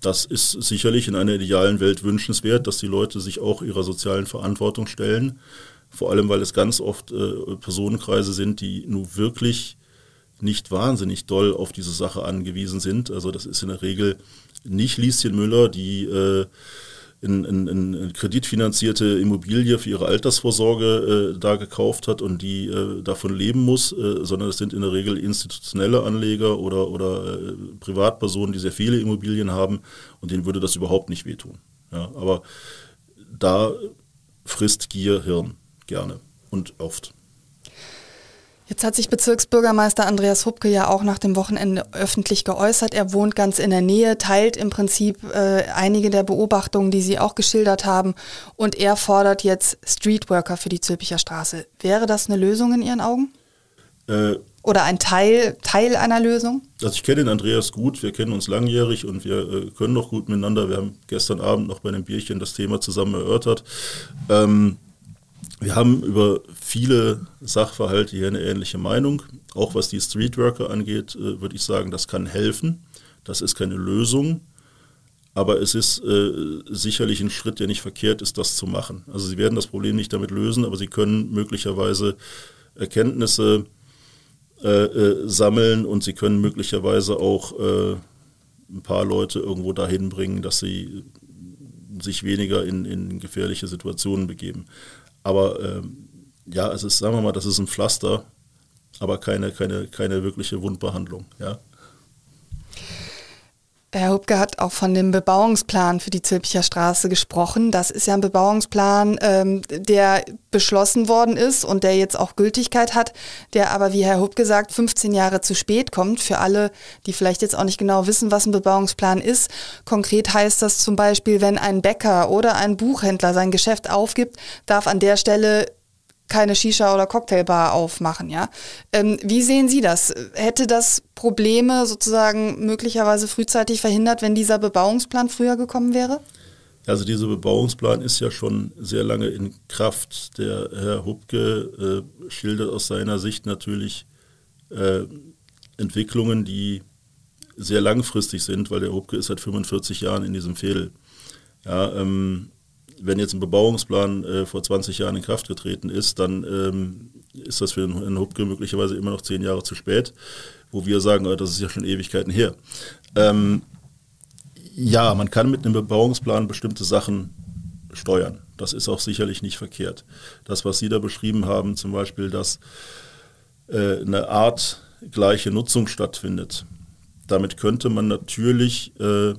Das ist sicherlich in einer idealen Welt wünschenswert, dass die Leute sich auch ihrer sozialen Verantwortung stellen. Vor allem, weil es ganz oft äh, Personenkreise sind, die nun wirklich nicht wahnsinnig doll auf diese Sache angewiesen sind. Also das ist in der Regel nicht Lieschen Müller, die äh, in, in, in kreditfinanzierte Immobilie für ihre Altersvorsorge äh, da gekauft hat und die äh, davon leben muss, äh, sondern es sind in der Regel institutionelle Anleger oder, oder äh, Privatpersonen, die sehr viele Immobilien haben und denen würde das überhaupt nicht wehtun. Ja, aber da frisst Gier Hirn gerne und oft. Jetzt hat sich Bezirksbürgermeister Andreas Hubke ja auch nach dem Wochenende öffentlich geäußert. Er wohnt ganz in der Nähe, teilt im Prinzip äh, einige der Beobachtungen, die Sie auch geschildert haben. Und er fordert jetzt Streetworker für die Zülpicher Straße. Wäre das eine Lösung in Ihren Augen? Äh, Oder ein Teil, Teil einer Lösung? Also ich kenne den Andreas gut, wir kennen uns langjährig und wir äh, können noch gut miteinander. Wir haben gestern Abend noch bei einem Bierchen das Thema zusammen erörtert. Ähm, wir haben über viele Sachverhalte hier eine ähnliche Meinung. Auch was die Streetworker angeht, äh, würde ich sagen, das kann helfen. Das ist keine Lösung. Aber es ist äh, sicherlich ein Schritt, der nicht verkehrt ist, das zu machen. Also sie werden das Problem nicht damit lösen, aber sie können möglicherweise Erkenntnisse äh, äh, sammeln und sie können möglicherweise auch äh, ein paar Leute irgendwo dahin bringen, dass sie sich weniger in, in gefährliche Situationen begeben. Aber ähm, ja, es ist, sagen wir mal, das ist ein Pflaster, aber keine, keine, keine wirkliche Wundbehandlung. Ja. Herr Hubke hat auch von dem Bebauungsplan für die Zülpicher Straße gesprochen. Das ist ja ein Bebauungsplan, ähm, der beschlossen worden ist und der jetzt auch Gültigkeit hat, der aber, wie Herr Hubke sagt, 15 Jahre zu spät kommt. Für alle, die vielleicht jetzt auch nicht genau wissen, was ein Bebauungsplan ist. Konkret heißt das zum Beispiel, wenn ein Bäcker oder ein Buchhändler sein Geschäft aufgibt, darf an der Stelle keine Shisha oder Cocktailbar aufmachen, ja. Ähm, wie sehen Sie das? Hätte das Probleme sozusagen möglicherweise frühzeitig verhindert, wenn dieser Bebauungsplan früher gekommen wäre? Also dieser Bebauungsplan ist ja schon sehr lange in Kraft. Der Herr Hubke äh, schildert aus seiner Sicht natürlich äh, Entwicklungen, die sehr langfristig sind, weil der Hubke ist seit 45 Jahren in diesem Fädel. Ja, ähm, wenn jetzt ein Bebauungsplan äh, vor 20 Jahren in Kraft getreten ist, dann ähm, ist das für einen Hubke möglicherweise immer noch zehn Jahre zu spät, wo wir sagen, oh, das ist ja schon Ewigkeiten her. Ähm, ja, man kann mit einem Bebauungsplan bestimmte Sachen steuern. Das ist auch sicherlich nicht verkehrt. Das, was Sie da beschrieben haben, zum Beispiel, dass äh, eine Art gleiche Nutzung stattfindet, damit könnte man natürlich äh,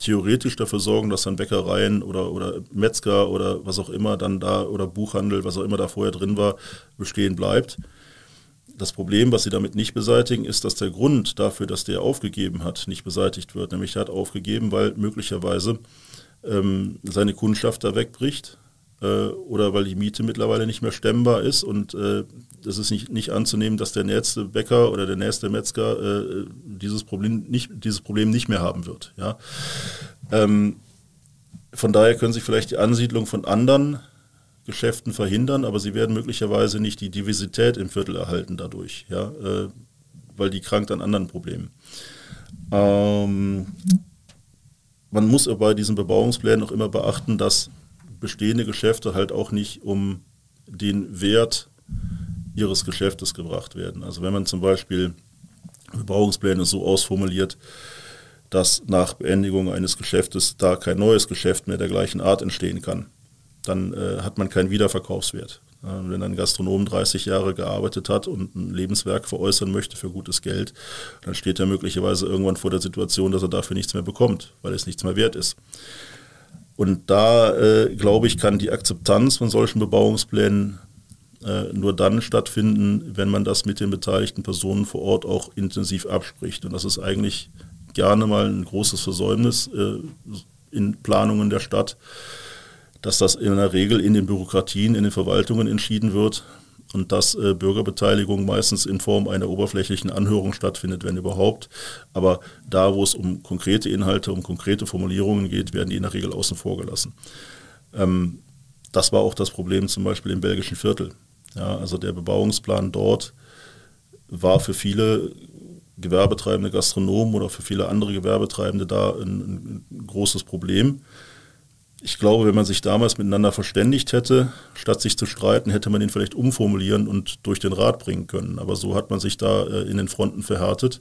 theoretisch dafür sorgen, dass dann Bäckereien oder, oder Metzger oder was auch immer dann da oder Buchhandel, was auch immer da vorher drin war, bestehen bleibt. Das Problem, was sie damit nicht beseitigen, ist, dass der Grund dafür, dass der aufgegeben hat, nicht beseitigt wird. Nämlich er hat aufgegeben, weil möglicherweise ähm, seine Kundschaft da wegbricht äh, oder weil die Miete mittlerweile nicht mehr stemmbar ist und äh, das ist nicht, nicht anzunehmen, dass der nächste Bäcker oder der nächste Metzger äh, dieses, Problem nicht, dieses Problem nicht mehr haben wird. Ja? Ähm, von daher können sich vielleicht die Ansiedlung von anderen Geschäften verhindern, aber sie werden möglicherweise nicht die Diversität im Viertel erhalten dadurch, ja? Äh, weil die krankt an anderen Problemen. Ähm, man muss aber bei diesen Bebauungsplänen auch immer beachten, dass bestehende Geschäfte halt auch nicht um den Wert ihres Geschäftes gebracht werden. Also wenn man zum Beispiel Bebauungspläne so ausformuliert, dass nach Beendigung eines Geschäftes da kein neues Geschäft mehr der gleichen Art entstehen kann, dann äh, hat man keinen Wiederverkaufswert. Äh, wenn ein Gastronom 30 Jahre gearbeitet hat und ein Lebenswerk veräußern möchte für gutes Geld, dann steht er möglicherweise irgendwann vor der Situation, dass er dafür nichts mehr bekommt, weil es nichts mehr wert ist. Und da, äh, glaube ich, kann die Akzeptanz von solchen Bebauungsplänen äh, nur dann stattfinden, wenn man das mit den beteiligten Personen vor Ort auch intensiv abspricht. Und das ist eigentlich gerne mal ein großes Versäumnis äh, in Planungen der Stadt, dass das in der Regel in den Bürokratien, in den Verwaltungen entschieden wird und dass äh, Bürgerbeteiligung meistens in Form einer oberflächlichen Anhörung stattfindet, wenn überhaupt. Aber da, wo es um konkrete Inhalte, um konkrete Formulierungen geht, werden die in der Regel außen vor gelassen. Ähm, das war auch das Problem zum Beispiel im belgischen Viertel. Ja, also der Bebauungsplan dort war für viele gewerbetreibende Gastronomen oder für viele andere Gewerbetreibende da ein, ein großes Problem ich glaube, wenn man sich damals miteinander verständigt hätte, statt sich zu streiten, hätte man ihn vielleicht umformulieren und durch den Rat bringen können. Aber so hat man sich da äh, in den Fronten verhärtet.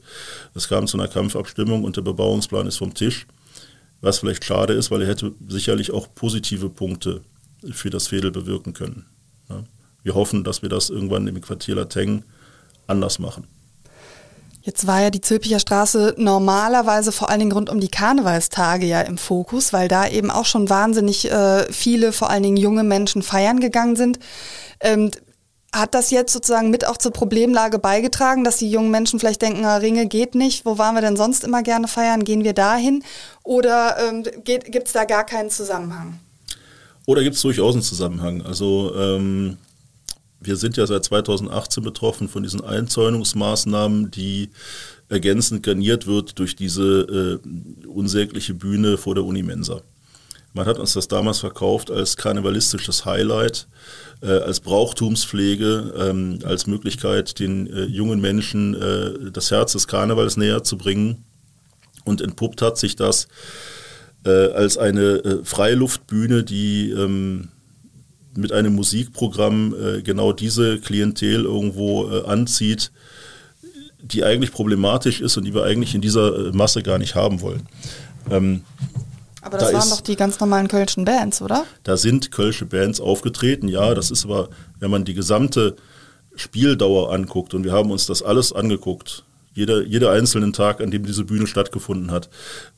Es kam zu einer Kampfabstimmung und der Bebauungsplan ist vom Tisch. Was vielleicht schade ist, weil er hätte sicherlich auch positive Punkte für das Fädel bewirken können. Wir hoffen, dass wir das irgendwann im Quartier Lateng anders machen. Jetzt war ja die Zülpicher Straße normalerweise vor allen Dingen rund um die Karnevalstage ja im Fokus, weil da eben auch schon wahnsinnig äh, viele, vor allen Dingen junge Menschen feiern gegangen sind. Ähm, hat das jetzt sozusagen mit auch zur Problemlage beigetragen, dass die jungen Menschen vielleicht denken, na, Ringe geht nicht, wo waren wir denn sonst immer gerne feiern, gehen wir dahin? Oder ähm, gibt es da gar keinen Zusammenhang? Oder gibt es durchaus einen Zusammenhang? Also ähm, wir sind ja seit 2018 betroffen von diesen Einzäunungsmaßnahmen, die ergänzend garniert wird durch diese äh, unsägliche Bühne vor der Unimensa. Man hat uns das damals verkauft als karnevalistisches Highlight, äh, als Brauchtumspflege, ähm, als Möglichkeit, den äh, jungen Menschen äh, das Herz des Karnevals näher zu bringen. Und entpuppt hat sich das äh, als eine äh, Freiluftbühne, die ähm, mit einem Musikprogramm äh, genau diese Klientel irgendwo äh, anzieht, die eigentlich problematisch ist und die wir eigentlich in dieser äh, Masse gar nicht haben wollen. Ähm, Aber das da waren ist, doch die ganz normalen kölschen Bands, oder? Da sind kölsche Bands aufgetreten, ja. Das ist aber, wenn man die gesamte Spieldauer anguckt, und wir haben uns das alles angeguckt, jeder, jeder einzelnen Tag, an dem diese Bühne stattgefunden hat,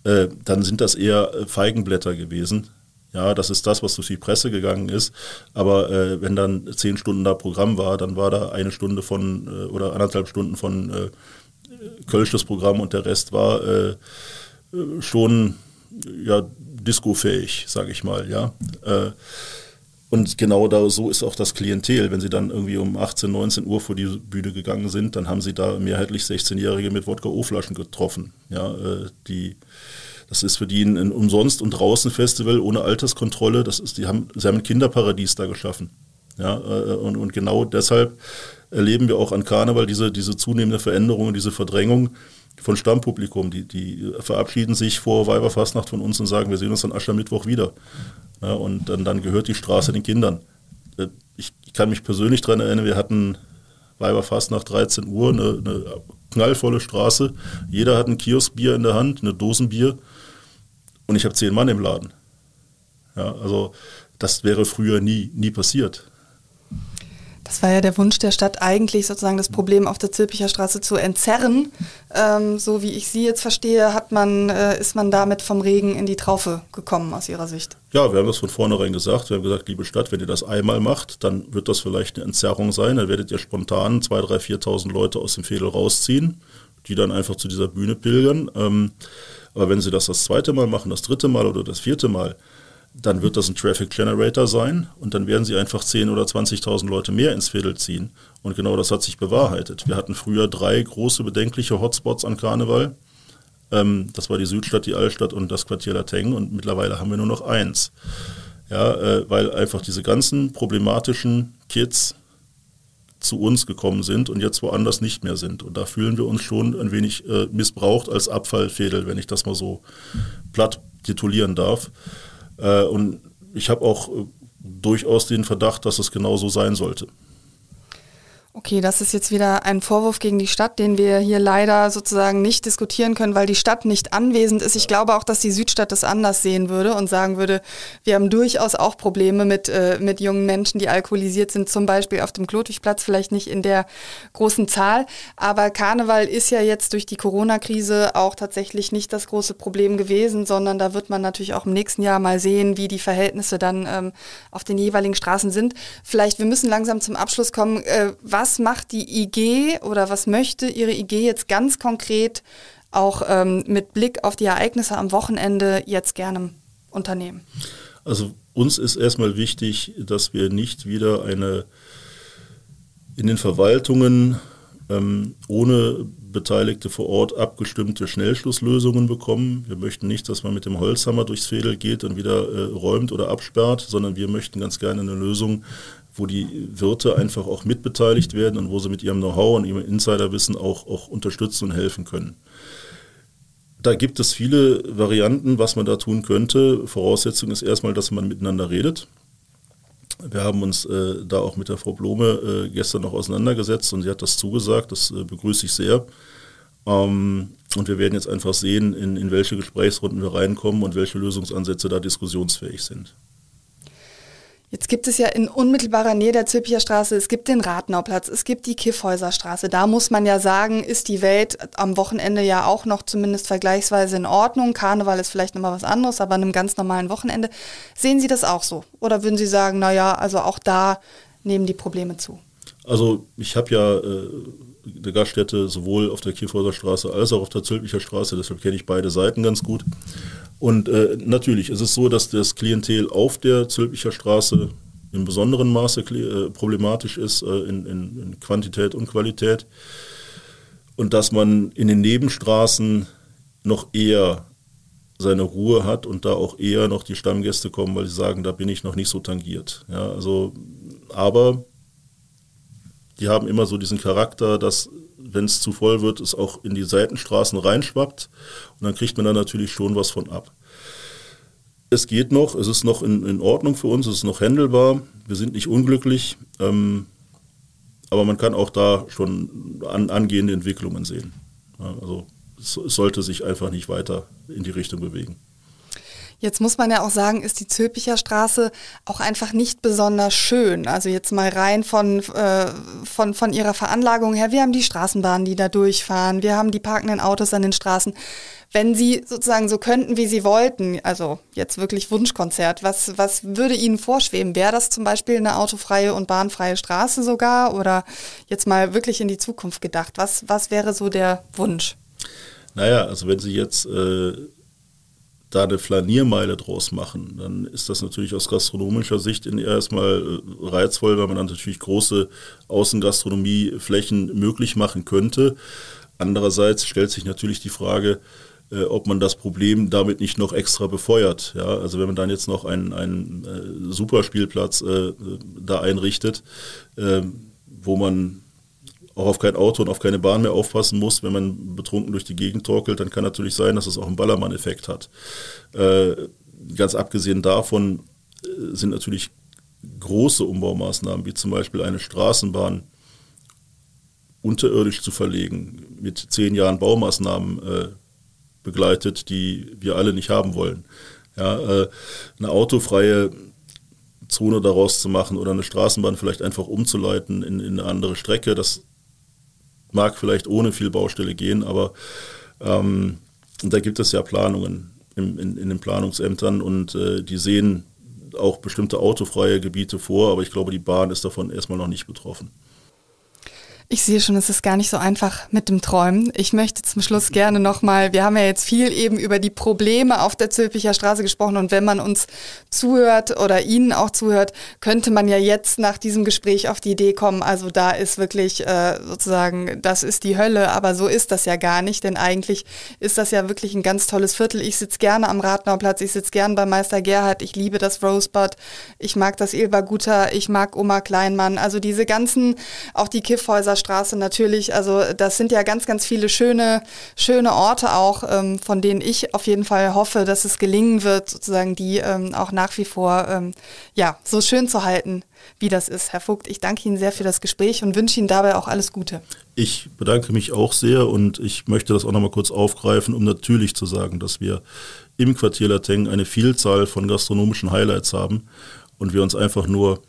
äh, dann sind das eher Feigenblätter gewesen. Ja, das ist das, was durch die Presse gegangen ist. Aber äh, wenn dann zehn Stunden da Programm war, dann war da eine Stunde von äh, oder anderthalb Stunden von äh, Kölsches Programm und der Rest war äh, schon ja, discofähig, sage ich mal. Ja. Äh, und genau da so ist auch das Klientel. Wenn sie dann irgendwie um 18, 19 Uhr vor die Bühne gegangen sind, dann haben sie da mehrheitlich 16-Jährige mit Wodka-O-Flaschen getroffen. Ja, äh, die das ist für die ein, Umsonst- und Draußen-Festival ohne Alterskontrolle. Das ist, die haben, sie haben ein Kinderparadies da geschaffen. Ja, äh, und, und genau deshalb erleben wir auch an Karneval diese, diese zunehmende Veränderung, diese Verdrängung von Stammpublikum. Die, die verabschieden sich vor Weiberfastnacht von uns und sagen, wir sehen uns an Aschermittwoch wieder. Ja, und dann, dann gehört die Straße den Kindern. Äh, ich kann mich persönlich daran erinnern, wir hatten Weiberfastnacht 13 Uhr, eine, eine knallvolle Straße. Jeder hat ein Kioskbier in der Hand, eine Dosenbier und ich habe zehn Mann im Laden. Ja, also das wäre früher nie, nie passiert. Das war ja der Wunsch der Stadt, eigentlich sozusagen das Problem auf der Zülpicher Straße zu entzerren. Ähm, so wie ich Sie jetzt verstehe, hat man, äh, ist man damit vom Regen in die Traufe gekommen aus Ihrer Sicht. Ja, wir haben das von vornherein gesagt. Wir haben gesagt, liebe Stadt, wenn ihr das einmal macht, dann wird das vielleicht eine Entzerrung sein. Dann werdet ihr spontan 2.000, 3.000, 4.000 Leute aus dem Fädel rausziehen, die dann einfach zu dieser Bühne pilgern. Ähm, aber wenn Sie das das zweite Mal machen, das dritte Mal oder das vierte Mal, dann wird das ein Traffic Generator sein und dann werden Sie einfach 10.000 oder 20.000 Leute mehr ins Viertel ziehen. Und genau das hat sich bewahrheitet. Wir hatten früher drei große bedenkliche Hotspots an Karneval. Ähm, das war die Südstadt, die Altstadt und das Quartier Lateng und mittlerweile haben wir nur noch eins. Ja, äh, weil einfach diese ganzen problematischen Kids zu uns gekommen sind und jetzt woanders nicht mehr sind. Und da fühlen wir uns schon ein wenig äh, missbraucht als Abfallfädel, wenn ich das mal so platt titulieren darf. Äh, und ich habe auch äh, durchaus den Verdacht, dass es genau so sein sollte. Okay, das ist jetzt wieder ein Vorwurf gegen die Stadt, den wir hier leider sozusagen nicht diskutieren können, weil die Stadt nicht anwesend ist. Ich glaube auch, dass die Südstadt das anders sehen würde und sagen würde, wir haben durchaus auch Probleme mit, äh, mit jungen Menschen, die alkoholisiert sind, zum Beispiel auf dem Klotwigplatz, vielleicht nicht in der großen Zahl. Aber Karneval ist ja jetzt durch die Corona-Krise auch tatsächlich nicht das große Problem gewesen, sondern da wird man natürlich auch im nächsten Jahr mal sehen, wie die Verhältnisse dann ähm, auf den jeweiligen Straßen sind. Vielleicht, wir müssen langsam zum Abschluss kommen. Äh, was macht die IG oder was möchte Ihre IG jetzt ganz konkret auch ähm, mit Blick auf die Ereignisse am Wochenende jetzt gerne unternehmen? Also uns ist erstmal wichtig, dass wir nicht wieder eine in den Verwaltungen ähm, ohne Beteiligte vor Ort abgestimmte Schnellschlusslösungen bekommen. Wir möchten nicht, dass man mit dem Holzhammer durchs Fädel geht und wieder äh, räumt oder absperrt, sondern wir möchten ganz gerne eine Lösung, wo die Wirte einfach auch mitbeteiligt werden und wo sie mit ihrem Know-how und ihrem Insiderwissen auch, auch unterstützen und helfen können. Da gibt es viele Varianten, was man da tun könnte. Voraussetzung ist erstmal, dass man miteinander redet. Wir haben uns äh, da auch mit der Frau Blome äh, gestern noch auseinandergesetzt und sie hat das zugesagt. Das äh, begrüße ich sehr. Ähm, und wir werden jetzt einfach sehen, in, in welche Gesprächsrunden wir reinkommen und welche Lösungsansätze da diskussionsfähig sind. Jetzt gibt es ja in unmittelbarer Nähe der Zülpicher Straße, es gibt den Ratnauplatz, es gibt die Kiffhäuser Straße. Da muss man ja sagen, ist die Welt am Wochenende ja auch noch zumindest vergleichsweise in Ordnung. Karneval ist vielleicht nochmal was anderes, aber an einem ganz normalen Wochenende. Sehen Sie das auch so? Oder würden Sie sagen, naja, also auch da nehmen die Probleme zu? Also ich habe ja äh, eine Gaststätte sowohl auf der Kiffhäuser Straße als auch auf der Zülpicher Straße, deshalb kenne ich beide Seiten ganz gut. Und äh, natürlich ist es so, dass das Klientel auf der Zülpicher Straße in besonderem Maße äh, problematisch ist äh, in, in, in, Quantität und Qualität. Und dass man in den Nebenstraßen noch eher seine Ruhe hat und da auch eher noch die Stammgäste kommen, weil sie sagen, da bin ich noch nicht so tangiert. Ja, also, aber die haben immer so diesen Charakter, dass wenn es zu voll wird, es auch in die Seitenstraßen reinschwappt und dann kriegt man da natürlich schon was von ab. Es geht noch, es ist noch in, in Ordnung für uns, es ist noch händelbar, wir sind nicht unglücklich, ähm, aber man kann auch da schon an, angehende Entwicklungen sehen. Ja, also es, es sollte sich einfach nicht weiter in die Richtung bewegen. Jetzt muss man ja auch sagen, ist die Zülpicher Straße auch einfach nicht besonders schön. Also jetzt mal rein von, äh, von, von ihrer Veranlagung her. Wir haben die Straßenbahnen, die da durchfahren. Wir haben die parkenden Autos an den Straßen. Wenn Sie sozusagen so könnten, wie Sie wollten, also jetzt wirklich Wunschkonzert, was, was würde Ihnen vorschweben? Wäre das zum Beispiel eine autofreie und bahnfreie Straße sogar? Oder jetzt mal wirklich in die Zukunft gedacht? Was, was wäre so der Wunsch? Naja, also wenn Sie jetzt äh, da eine Flaniermeile draus machen, dann ist das natürlich aus gastronomischer Sicht erstmal äh, reizvoll, weil man dann natürlich große Außengastronomieflächen möglich machen könnte. Andererseits stellt sich natürlich die Frage, äh, ob man das Problem damit nicht noch extra befeuert. Ja? Also wenn man dann jetzt noch einen, einen äh, Superspielplatz äh, da einrichtet, äh, wo man auch auf kein Auto und auf keine Bahn mehr aufpassen muss, wenn man betrunken durch die Gegend torkelt, dann kann natürlich sein, dass es auch einen Ballermann-Effekt hat. Äh, ganz abgesehen davon äh, sind natürlich große Umbaumaßnahmen, wie zum Beispiel eine Straßenbahn unterirdisch zu verlegen, mit zehn Jahren Baumaßnahmen äh, begleitet, die wir alle nicht haben wollen. Ja, äh, eine autofreie Zone daraus zu machen oder eine Straßenbahn vielleicht einfach umzuleiten in, in eine andere Strecke, das mag vielleicht ohne viel Baustelle gehen, aber ähm, da gibt es ja Planungen in, in, in den Planungsämtern und äh, die sehen auch bestimmte autofreie Gebiete vor, aber ich glaube, die Bahn ist davon erstmal noch nicht betroffen. Ich sehe schon, es ist gar nicht so einfach mit dem Träumen. Ich möchte zum Schluss gerne nochmal, wir haben ja jetzt viel eben über die Probleme auf der Zülpicher Straße gesprochen und wenn man uns zuhört oder Ihnen auch zuhört, könnte man ja jetzt nach diesem Gespräch auf die Idee kommen, also da ist wirklich äh, sozusagen, das ist die Hölle, aber so ist das ja gar nicht, denn eigentlich ist das ja wirklich ein ganz tolles Viertel. Ich sitze gerne am Ratnauplatz, ich sitze gerne bei Meister Gerhard, ich liebe das Rosebud, ich mag das Ilva Guter, ich mag Oma Kleinmann, also diese ganzen, auch die Kiffhäuser Straße natürlich. Also das sind ja ganz, ganz viele schöne, schöne Orte auch, ähm, von denen ich auf jeden Fall hoffe, dass es gelingen wird, sozusagen die ähm, auch nach wie vor ähm, ja, so schön zu halten, wie das ist. Herr Vogt, ich danke Ihnen sehr für das Gespräch und wünsche Ihnen dabei auch alles Gute. Ich bedanke mich auch sehr und ich möchte das auch nochmal kurz aufgreifen, um natürlich zu sagen, dass wir im Quartier Lateng eine Vielzahl von gastronomischen Highlights haben und wir uns einfach nur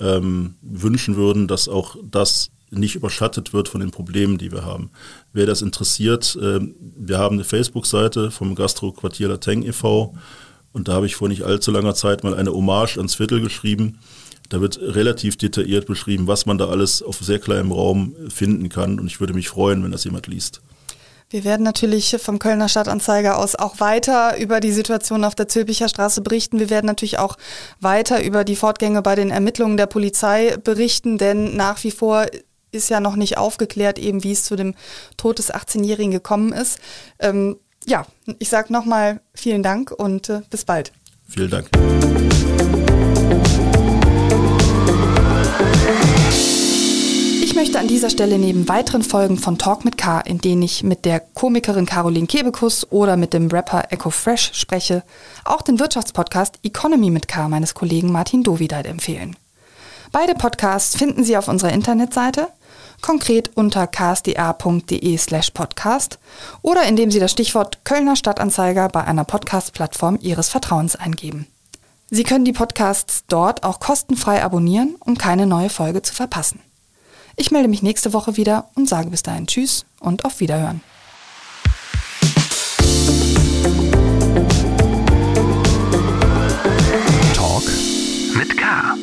ähm, wünschen würden, dass auch das nicht überschattet wird von den Problemen, die wir haben. Wer das interessiert, äh, wir haben eine Facebook-Seite vom Gastro-Quartier Lateng e.V. und da habe ich vor nicht allzu langer Zeit mal eine Hommage ans Viertel geschrieben. Da wird relativ detailliert beschrieben, was man da alles auf sehr kleinem Raum finden kann und ich würde mich freuen, wenn das jemand liest. Wir werden natürlich vom Kölner Stadtanzeiger aus auch weiter über die Situation auf der Zülpicher Straße berichten. Wir werden natürlich auch weiter über die Fortgänge bei den Ermittlungen der Polizei berichten, denn nach wie vor ist ja noch nicht aufgeklärt, eben wie es zu dem Tod des 18-Jährigen gekommen ist. Ähm, ja, ich sage nochmal vielen Dank und äh, bis bald. Vielen Dank. Ich möchte an dieser Stelle neben weiteren Folgen von Talk mit K, in denen ich mit der Komikerin Caroline Kebekus oder mit dem Rapper Echo Fresh spreche, auch den Wirtschaftspodcast Economy mit K meines Kollegen Martin Dovideit empfehlen. Beide Podcasts finden Sie auf unserer Internetseite konkret unter ksda.de slash podcast oder indem Sie das Stichwort Kölner Stadtanzeiger bei einer Podcast-Plattform Ihres Vertrauens eingeben. Sie können die Podcasts dort auch kostenfrei abonnieren, um keine neue Folge zu verpassen. Ich melde mich nächste Woche wieder und sage bis dahin Tschüss und auf Wiederhören. Talk mit K.